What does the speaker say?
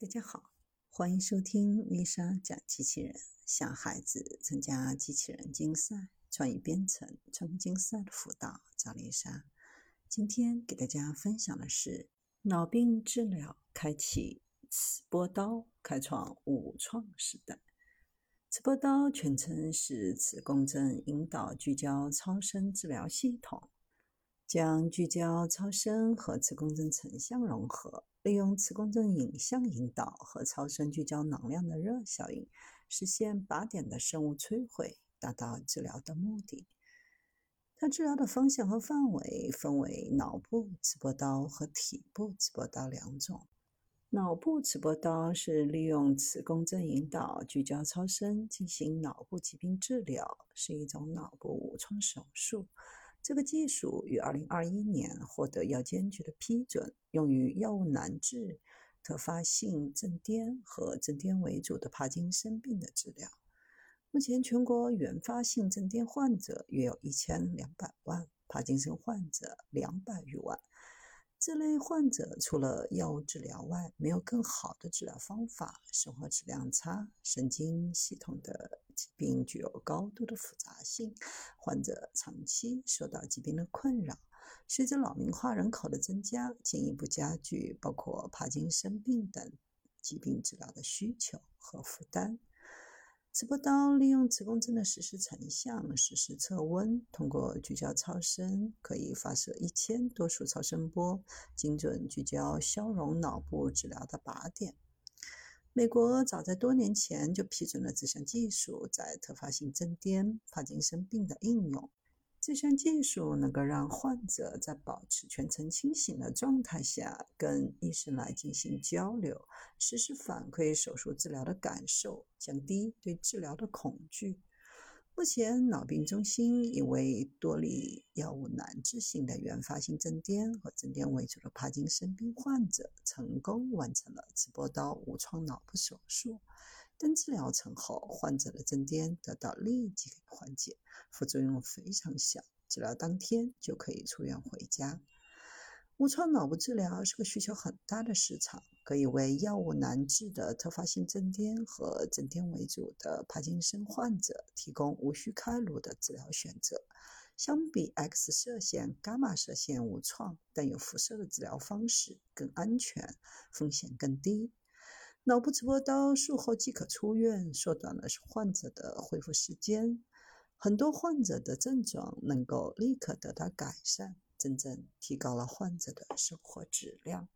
大家好，欢迎收听丽莎讲机器人，向孩子参加机器人竞赛、创意编程、创客竞赛的辅导，找丽莎。今天给大家分享的是脑病治疗开启磁波刀，开创无创时代。磁波刀全称是磁共振引导聚焦超声治疗系统。将聚焦超声和磁共振成像融合，利用磁共振影像引导和超声聚焦能量的热效应，实现靶点的生物摧毁，达到治疗的目的。它治疗的方向和范围分为脑部磁波刀和体部磁波刀两种。脑部磁波刀是利用磁共振引导聚焦超声进行脑部疾病治疗，是一种脑部无创手术。这个技术于二零二一年获得药监局的批准，用于药物难治、特发性正癫和正癫为主的帕金森病的治疗。目前，全国原发性正癫患者约有一千两百万，帕金森患者两百余万。这类患者除了药物治疗外，没有更好的治疗方法，生活质量差，神经系统的疾病具有高度的复杂性，患者长期受到疾病的困扰。随着老龄化人口的增加，进一步加剧包括帕金森病等疾病治疗的需求和负担。磁波刀利用磁共振的实时成像、实时测温，通过聚焦超声，可以发射一千多束超声波，精准聚焦消融脑部治疗的靶点。美国早在多年前就批准了这项技术在特发性正癫、帕金森病的应用。这项技术能够让患者在保持全程清醒的状态下，跟医生来进行交流，实时反馈手术治疗的感受，降低对治疗的恐惧。目前，脑病中心已为多例药物难治性的原发性正癫和正癫为主的帕金森病患者，成功完成了磁波刀无创脑部手术。等治疗成后，患者的正癫得到立即缓解，副作用非常小，治疗当天就可以出院回家。无创脑部治疗是个需求很大的市场，可以为药物难治的特发性正癫和正癫为主的帕金森患者提供无需开颅的治疗选择。相比 X 射线、伽马射线无创但有辐射的治疗方式更安全，风险更低。脑部直波刀术后即可出院，缩短了患者的恢复时间。很多患者的症状能够立刻得到改善，真正提高了患者的生活质量。